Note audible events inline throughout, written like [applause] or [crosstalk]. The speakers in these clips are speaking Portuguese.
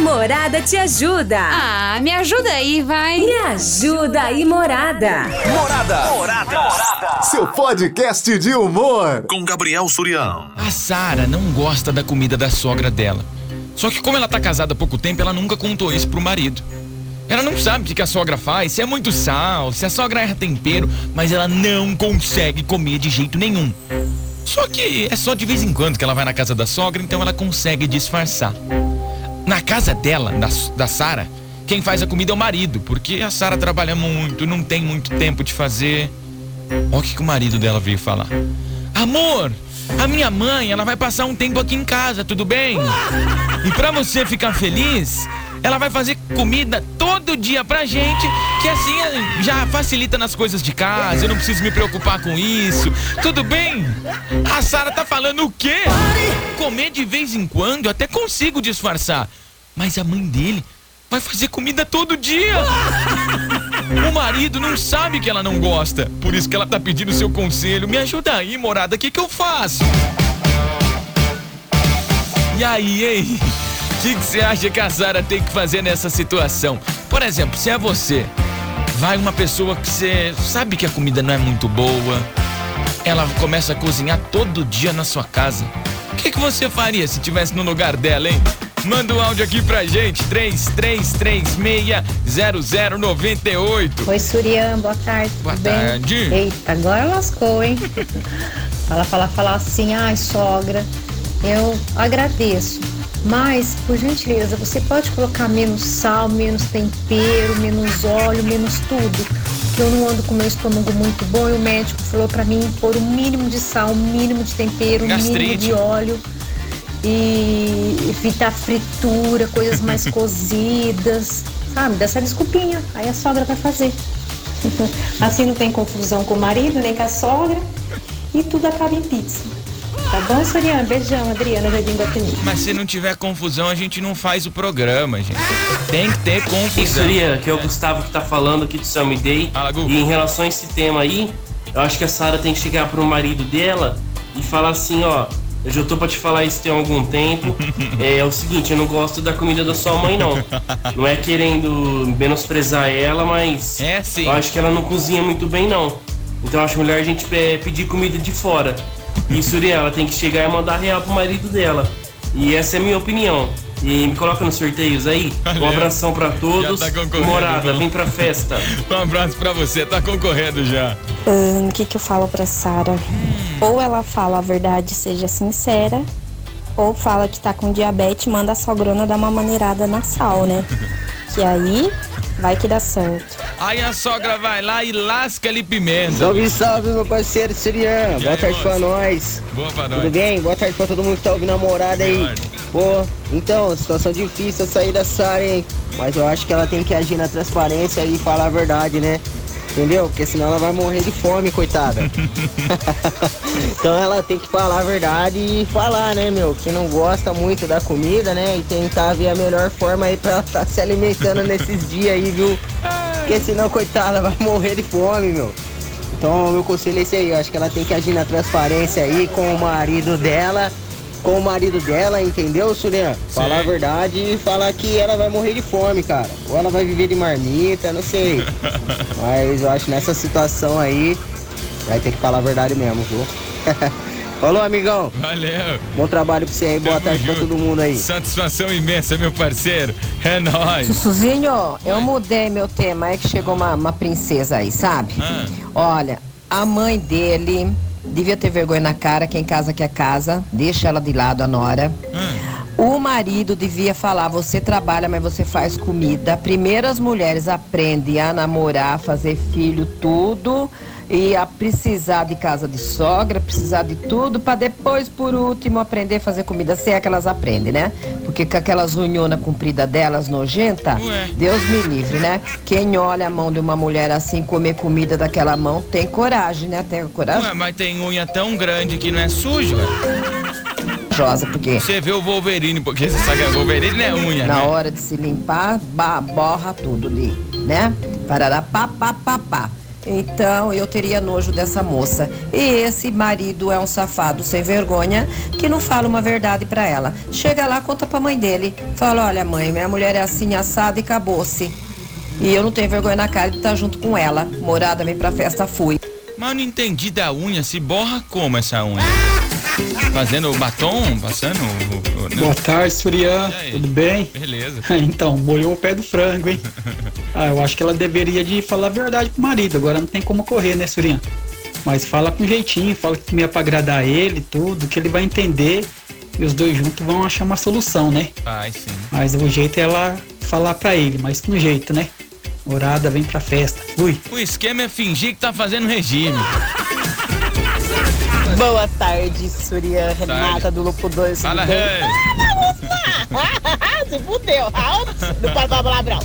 Morada te ajuda. Ah, me ajuda aí, vai. Me ajuda aí, Morada. Morada. Morada. Seu podcast de humor. Com Gabriel Surião. A Sara não gosta da comida da sogra dela. Só que como ela tá casada há pouco tempo, ela nunca contou isso pro marido. Ela não sabe o que a sogra faz, se é muito sal, se a sogra erra tempero, mas ela não consegue comer de jeito nenhum. Só que é só de vez em quando que ela vai na casa da sogra, então ela consegue disfarçar. Na casa dela, da, da Sara, quem faz a comida é o marido, porque a Sara trabalha muito, não tem muito tempo de fazer. Olha o que, que o marido dela veio falar. Amor, a minha mãe, ela vai passar um tempo aqui em casa, tudo bem? [laughs] E para você ficar feliz, ela vai fazer comida todo dia pra gente, que assim já facilita nas coisas de casa, eu não preciso me preocupar com isso. Tudo bem? A Sara tá falando o quê? Comer de vez em quando, eu até consigo disfarçar. Mas a mãe dele vai fazer comida todo dia. [laughs] O marido não sabe que ela não gosta, por isso que ela tá pedindo seu conselho. Me ajuda aí, morada, o que que eu faço? E aí, hein? O que você acha que a Sara tem que fazer nessa situação? Por exemplo, se é você, vai uma pessoa que você sabe que a comida não é muito boa, ela começa a cozinhar todo dia na sua casa. O que, que você faria se estivesse no lugar dela, hein? Manda um áudio aqui pra gente, 33360098. Oi, Surian, boa tarde. Boa tudo bem? tarde. Eita, agora lascou, hein? [laughs] Ela fala, fala assim, ai, sogra, eu agradeço. Mas, por gentileza, você pode colocar menos sal, menos tempero, menos óleo, menos tudo. Que eu não ando com meu estômago muito bom e o médico falou pra mim pôr o mínimo de sal, o mínimo de tempero, o mínimo de óleo e evitar fritura, coisas mais [laughs] cozidas, sabe? Dessa desculpinha. Aí a sogra vai fazer. [laughs] Assim não tem confusão com o marido, nem com a sogra. E tudo acaba em pizza. Tá bom, Soriana? Beijão, Adriana Jardim Guatemi. Mas se não tiver confusão, a gente não faz o programa, gente. Tem que ter confusão. Surya, que é o Gustavo que tá falando aqui do Sammy Day. E em relação a esse tema aí, eu acho que a Sara tem que chegar pro marido dela e falar assim, ó. Eu já tô pra te falar isso tem algum tempo. [laughs] É, é o seguinte, eu não gosto da comida da sua mãe, não. Não é querendo menosprezar ela, mas. É sim. Eu acho que ela não cozinha muito bem, não. Então eu acho melhor a gente é, pedir comida de fora. E Surya, ela tem que chegar e mandar real pro marido dela. E essa é a minha opinião. E me coloca nos sorteios aí. Um Valeu. abração pra todos. Já tá concorrendo, Morada, não. vem pra festa. [laughs] Um abraço pra você, tá concorrendo já. O que, que eu falo pra Sara? Ou ela fala a verdade, seja sincera, ou fala que tá com diabetes e manda a sogrona dar uma maneirada na sal, né? [laughs] Que aí vai que dá certo. Aí a sogra vai lá e lasca ali pimenta. Salve, salve, meu parceiro Sirian. Boa tarde moço? pra nós. Boa pra Tudo nós. bem? Boa tarde pra todo mundo que tá ouvindo a morada aí. Pô, então, situação difícil sair da Sara, hein? Mas eu acho que ela tem que agir na transparência e falar a verdade, né? Entendeu? Porque senão ela vai morrer de fome, coitada. [laughs] [laughs] então ela tem que falar a verdade e falar, né, meu? Que não gosta muito da comida, né? E tentar ver a melhor forma aí pra ela estar se alimentando nesses dias aí, viu? Porque senão, coitada, vai morrer de fome, meu. Então, meu conselho é esse aí. Eu acho que ela tem que agir na transparência aí com o marido dela. Com o marido dela, entendeu, Surya? Falar a verdade e falar que ela vai morrer de fome, cara. Ou ela vai viver de marmita, não sei. [laughs] Mas eu acho que nessa situação aí, vai ter que falar a verdade mesmo, viu? [laughs] Falou, amigão. Valeu. Bom trabalho pra você aí. Boa Tamo tarde pra junto. todo mundo aí. Satisfação imensa, meu parceiro. É nóis. Sussuzinho, eu mudei meu tema, é que chegou uma, uma princesa aí, sabe? Ah. Olha, a mãe dele devia ter vergonha na cara, quem casa quer casa, deixa ela de lado, a nora. Ah. O marido devia falar, você trabalha, mas você faz comida. Primeiro as mulheres aprendem a namorar, fazer filho, tudo. E a precisar de casa de sogra, precisar de tudo, para depois, por último, aprender a fazer comida. Se é que elas aprendem, né? Porque com aquelas unhonas compridas delas, nojenta, Ué. Deus me livre, né? Quem olha a mão de uma mulher assim, comer comida daquela mão, tem coragem, né? Tem coragem, Ué, mas tem unha tão grande que não é suja. Porque Você vê o Wolverine, porque você sabe que o Wolverine não é unha, na né? hora de se limpar, ba- borra tudo ali, né? Parará, pá, pá, pá, pá. Então eu teria nojo dessa moça. E esse marido é um safado sem vergonha que não fala uma verdade pra ela. Chega lá, conta pra mãe dele. Fala: olha, mãe, minha mulher é assim assada e acabou-se. E eu não tenho vergonha na cara de estar junto com ela. Morada, vem pra festa, fui. Mas eu não entendi da unha, se borra como essa unha? Fazendo batom, passando. Não. Boa tarde, Surian. Tudo bem? Beleza. [laughs] Então, molhou o pé do frango, hein? [laughs] Ah, eu acho que ela deveria de falar a verdade pro marido. Agora não tem como correr, né, Surian? Mas fala com jeitinho, fala que me é pra agradar ele, tudo, que ele vai entender e os dois juntos vão achar uma solução, né? Ai, sim. Mas o jeito é ela falar pra ele, mas com jeito, né? Morada, vem pra festa. Fui. O esquema é fingir que tá fazendo regime. [laughs] Boa tarde, Surya Renata do Lupo 2. Fala, tudo bem? Rei. [laughs] Se fudeu, não pode falar palavrão.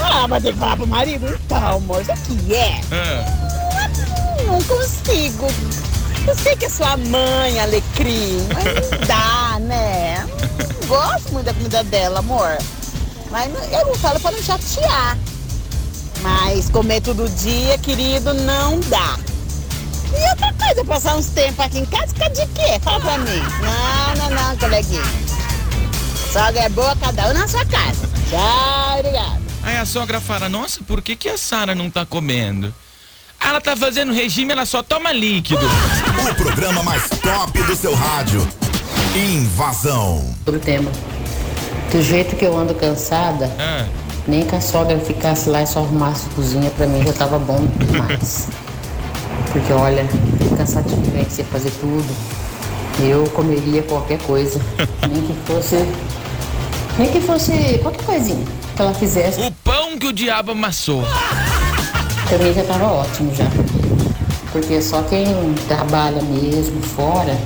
Ah, mas tem que falar pro marido? Então, amor, isso aqui é. Ah, Não consigo. Eu sei que é sua mãe, Alecrim, mas não [laughs] dá, né? Não gosto muito da comida dela, amor. Mas eu não falo pra não chatear. Mas comer todo dia, querido, não dá. E outra coisa, passar uns tempos aqui em casa, fica de quê? Fala pra mim. Não, não, não, coleguinha. Sogra é boa, cada um na sua casa. Tchau, obrigado. Aí a sogra fala, nossa, por que, que a Sara não tá comendo? Ela tá fazendo regime, ela só toma líquido. O programa mais top do seu rádio. Invasão. Sobre o tema. Do jeito que eu ando cansada, Ah, nem que a sogra ficasse lá e só arrumasse a cozinha pra mim já tava bom demais. [laughs] Porque olha, é cansativo, né? Você fazer tudo. Eu comeria qualquer coisa. [laughs] Nem que fosse. Nem que fosse qualquer coisinha que ela fizesse. o pão que o diabo amassou. [laughs] Mim já tava ótimo já. Porque só quem trabalha mesmo fora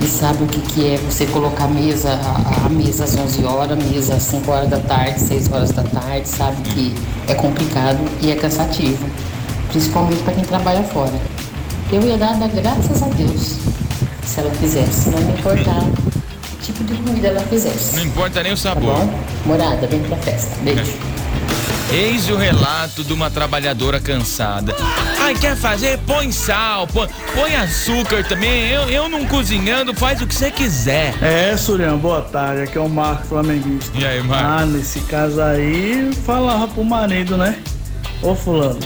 e sabe o que, que é você colocar a mesa, a, a mesa às 11 horas, mesa às 5 horas da tarde, 6 horas da tarde, sabe que é complicado e é cansativo. Principalmente para quem trabalha fora. Eu ia dar, dar graças a Deus se ela fizesse, não me importar que tipo de comida ela fizesse. Não importa nem o Tá sabor. bom? Morada, vem pra festa. Beijo. [laughs] Eis o relato de uma trabalhadora cansada. Ai, quer fazer? Põe sal, põe, põe açúcar também. Eu, eu não cozinhando, faz o que você quiser. É, Surian, boa tarde. Aqui é o Marco Flamenguista. E aí, Marco? Ah, nesse caso aí, falava pro marido, né? Ô, Fulano,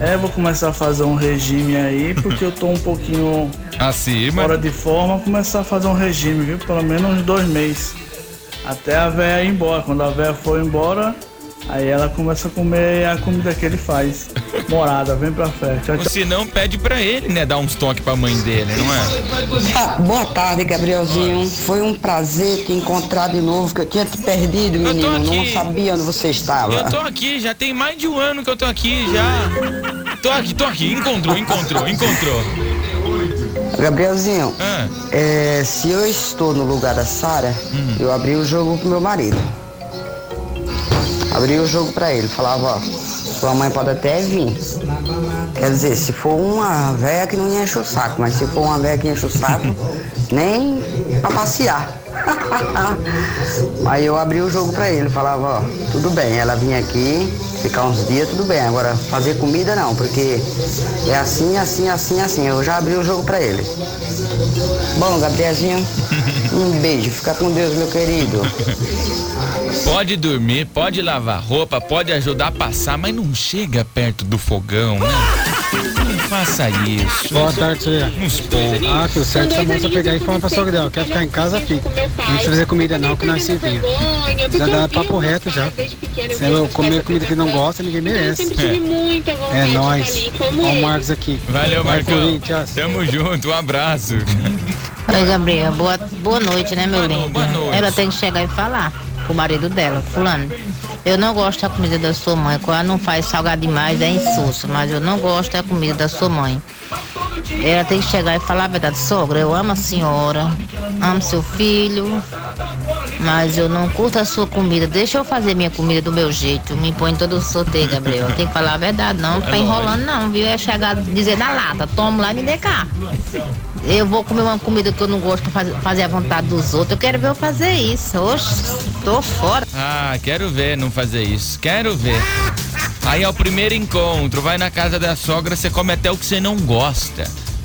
é, vou começar a fazer um regime aí, porque eu tô um pouquinho [laughs] Acima. fora de forma. Começar a fazer um regime, viu? Pelo menos uns dois meses. Até a véia ir embora. Quando a véia for embora, aí ela começa a comer a comida que ele faz. Morada, vem pra festa. Tchau, Ou tchau. se não, pede pra ele, né? Dar uns toques pra mãe dele, não é? Ah, boa tarde, Gabrielzinho. Foi um prazer te encontrar de novo, que eu tinha te perdido, Eu tô menino. Não sabia onde você estava. Eu tô aqui, já tem mais de um ano que eu tô aqui, já. Tô aqui, tô aqui. Encontrou, encontrou, encontrou. Gabrielzinho, Ah, é, se eu estou no lugar da Sara, Hum. eu abri o jogo pro meu marido. Abri o jogo pra ele. Falava, ó, sua mãe pode até vir. Quer dizer, se for uma véia que não enche o saco, mas se for uma véia que enche o saco, [laughs] nem pra passear. [laughs] Aí eu abri o jogo pra ele, falava, ó, tudo bem, ela vinha aqui, ficar uns dias, tudo bem. Agora fazer comida não, porque é assim, assim, assim, assim. Eu já abri o jogo pra ele. Bom, Gabrielzinho, [laughs] um beijo, fica com Deus, meu querido. Pode dormir, pode lavar roupa, pode ajudar a passar, mas não chega perto do fogão, né? Não faça isso. Boa tarde, Tia. Uns poucos. Ah, que o certo é a moça pegar e falar pra sogra dela. Quer ficar em casa, fica. Não precisa fazer comida não, que nós servimos. Já dá papo reto já. Se ela comer comida que não gosta, ninguém merece. É, é nóis. Olha o Marcos aqui. Valeu, Marcão. Corinthians. Tamo junto, um abraço. Oi, Gabriel. Boa, boa noite, né, meu lindo? Ela tem que chegar e falar pro marido dela, fulano. Eu não gosto da comida da sua mãe. Quando ela não faz salgado demais, é insulso. Mas eu não gosto da comida da sua mãe. Ela tem que chegar e falar a verdade. Sogra, eu amo a senhora, amo seu filho, mas eu não curto a sua comida. Deixa eu fazer minha comida do meu jeito. Me põe todo sorteio, Gabriel. Tem que falar a verdade, não ficar enrolando, não, viu? É chegar dizer na lata, toma lá e me dê cá. Eu vou comer uma comida que eu não gosto pra fazer, fazer a vontade dos outros. Eu quero ver eu fazer isso. Oxe, tô fora. Ah, quero ver não fazer isso. Quero ver. Aí é o primeiro encontro, vai na casa da sogra, você come até o que você não gosta.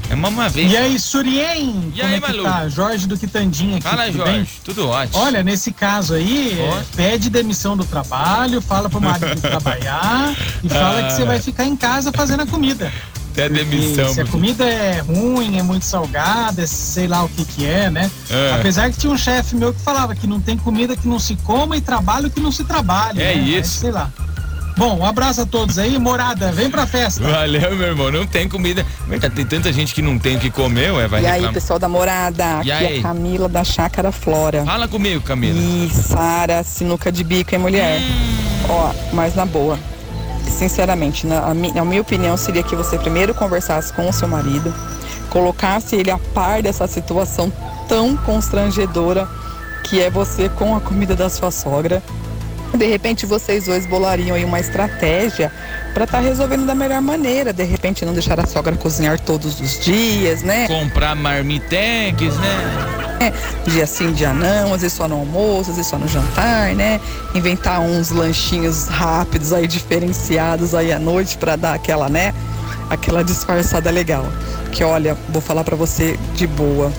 É uma, vez. E aí, Surien? E como aí, é que Malu? tá? Jorge do Quitandinha aqui. Fala, tudo Jorge. bem? Tudo ótimo. Olha, nesse caso aí, é, pede demissão do trabalho, fala pro marido [laughs] trabalhar e fala que você vai ficar em casa fazendo a comida. Até demissão. Se a comida é ruim, é muito salgada, é sei lá o que que é, né? É. Apesar que tinha um chefe meu que falava que não tem comida que não se coma e trabalho que não se trabalha. É né? isso. Mas, sei lá. Bom, um abraço a todos aí. Morada, vem pra festa. Valeu, meu irmão. Não tem comida. Tem tanta gente que não tem o que comer, ué, vai e aí, reclamar. pessoal da morada, E aqui aí? é a Camila da Chácara Flora. Fala comigo, Camila. E Sara, sinuca de bico, hein, mulher? Ó, mas na boa. Sinceramente, na a, mi- a minha opinião seria que você primeiro conversasse com o seu marido, colocasse ele a par dessa situação tão constrangedora que é você com a comida da sua sogra. De repente vocês dois bolariam aí uma estratégia para estar resolvendo da melhor maneira. De repente não deixar a sogra cozinhar todos os dias, né? Comprar marmitex, né? É, dia sim, dia não, às vezes só no almoço, às vezes só no jantar, né? Inventar uns lanchinhos rápidos aí, diferenciados aí à noite para dar aquela, né? Aquela disfarçada legal. Que olha, vou falar para você de boa.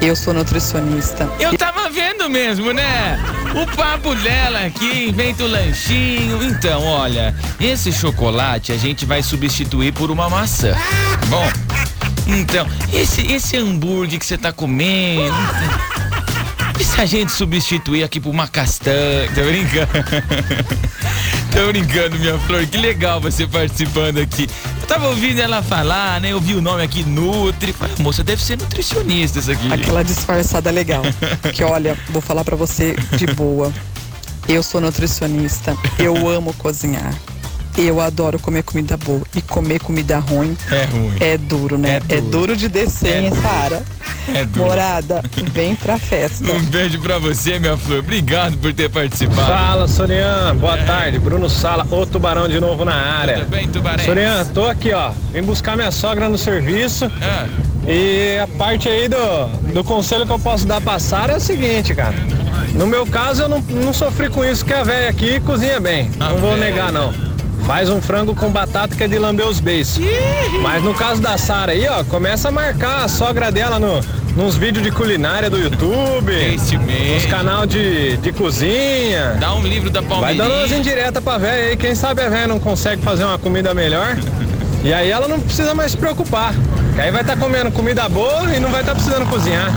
Eu sou nutricionista. Eu tava vendo mesmo, né? O papo dela aqui, inventa o lanchinho. Então, olha, esse chocolate a gente vai substituir por uma maçã. tá Bom, então, esse, esse hambúrguer que você tá comendo. E se a gente substituir aqui por uma castanha? Tô brincando. Tô brincando, minha flor. Que legal você participando aqui. Eu tava ouvindo ela falar, né? Eu vi o nome aqui, Nutri. Falei, moça, deve ser nutricionista isso aqui. Aquela disfarçada legal. [laughs] Que olha, vou falar pra você de boa. Eu sou nutricionista. Eu amo cozinhar. Eu adoro comer comida boa. E comer comida ruim É ruim. é duro, né? É duro, de descer, hein, Sara? É duro. Morada, vem pra festa. Um beijo pra você, minha flor. Obrigado por ter participado. Fala, Sorian. Boa tarde. Bruno Sala, o Tubarão de novo na área. Tudo bem, Tubarão? Sorian, tô aqui, ó. Vim buscar minha sogra no serviço. Ah. E a parte aí do, do conselho que eu posso dar pra Sara é o seguinte, cara. No meu caso, eu não, não sofri com isso, que a velha aqui cozinha bem. não vou negar, não. Faz um frango com batata que é de lamber os beiços. Mas no caso da Sara aí, ó, começa a marcar a sogra dela no, nos vídeos de culinária do YouTube. Esse mesmo. Nos canal de, de cozinha. Dá um livro da Vai Palmeirinha. dando umas indiretas pra velha aí. Quem sabe a velha não consegue fazer uma comida melhor. E aí ela não precisa mais se preocupar. Que aí vai estar comendo comida boa e não vai estar precisando cozinhar.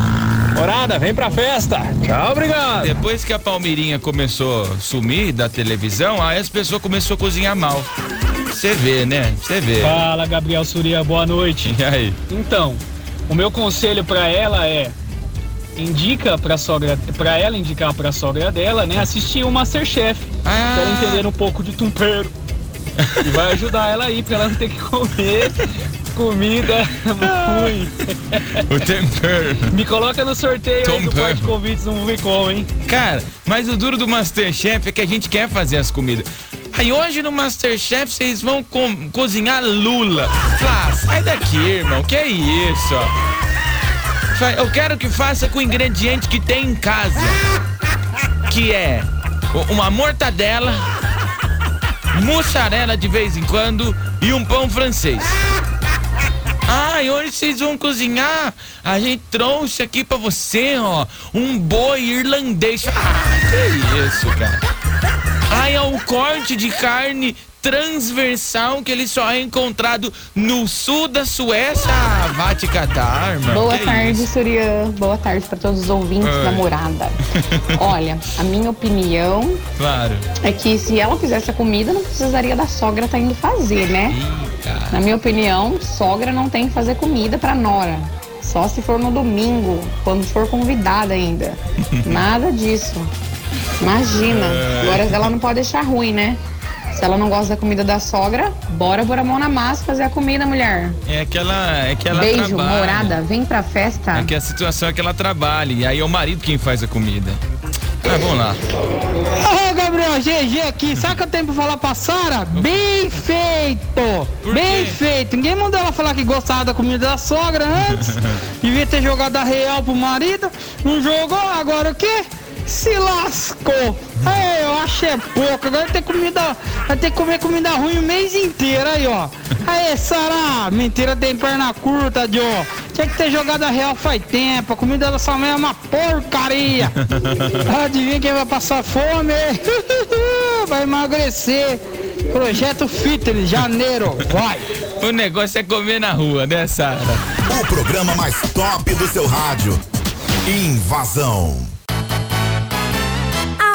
Morada, vem pra festa. Tchau, obrigado. Depois que a Palmeirinha começou a sumir da televisão, aí as pessoas começaram a cozinhar mal. Você vê, né? Você vê. Fala, Gabriel Suria, boa noite. E aí? Então, o meu conselho pra ela é indica pra sogra, para ela indicar pra sogra dela, né, assistir o MasterChef, Ah. pra ela entender um pouco de tempero. [laughs] E vai ajudar ela aí pra ela não ter que comer comida ruim. [laughs] O tempero. Me coloca no sorteio aí do. Forte Convites no Movicom, hein? Cara, mas o duro do Masterchef é que a gente quer fazer as comidas. Aí hoje no Masterchef vocês vão com- cozinhar lula. Ah, sai daqui, irmão. Que é isso? Eu quero que faça com o ingrediente que tem em casa. Que é uma mortadela, mussarela de vez em quando e um pão francês. Ah, e hoje vocês vão cozinhar? A gente trouxe aqui pra você, ó, um boi irlandês. Ah, que isso, cara. Ah, é um corte de carne transversal que ele só é encontrado no sul da Suécia. Ah, vai te catar, irmão. Boa Que tarde? Surya. Boa tarde para todos os ouvintes Oi. da morada. [laughs] Olha, a minha opinião Claro. é que se ela fizesse a comida, não precisaria da sogra tá indo fazer, né? Na minha opinião, sogra não tem que fazer comida pra nora. Só se for no domingo, quando for convidada ainda. [laughs] Nada disso. Imagina. É. Agora ela não pode deixar ruim, né? Se ela não gosta da comida da sogra, bora pôr a mão na massa e fazer a comida, mulher. É que ela, é que ela Beijo, trabalha. morada. Vem pra festa. É que a situação é que ela trabalha e aí é o marido quem faz a comida. Ah, vamos lá. GG aqui, sabe o que eu tenho pra falar pra Sara? Bem feito! Bem feito! Ninguém mandou ela falar que gostava da comida da sogra antes. [laughs] Devia ter jogado a real pro marido. Não jogou, agora o quê? Se lascou. Aí, eu acho é pouco. Agora tem comida. Vai ter que comer comida ruim o mês inteiro aí, ó. Aí, Sara, mentira tem perna curta, Joe. Tinha que ter jogado a real faz tempo. A comida da sua mãe é uma porcaria. [laughs] Adivinha quem vai passar fome? [laughs] Vai emagrecer. Projeto Fitness, janeiro. Vai. O negócio é comer na rua, né, Sara? O programa mais top do seu rádio. Invasão.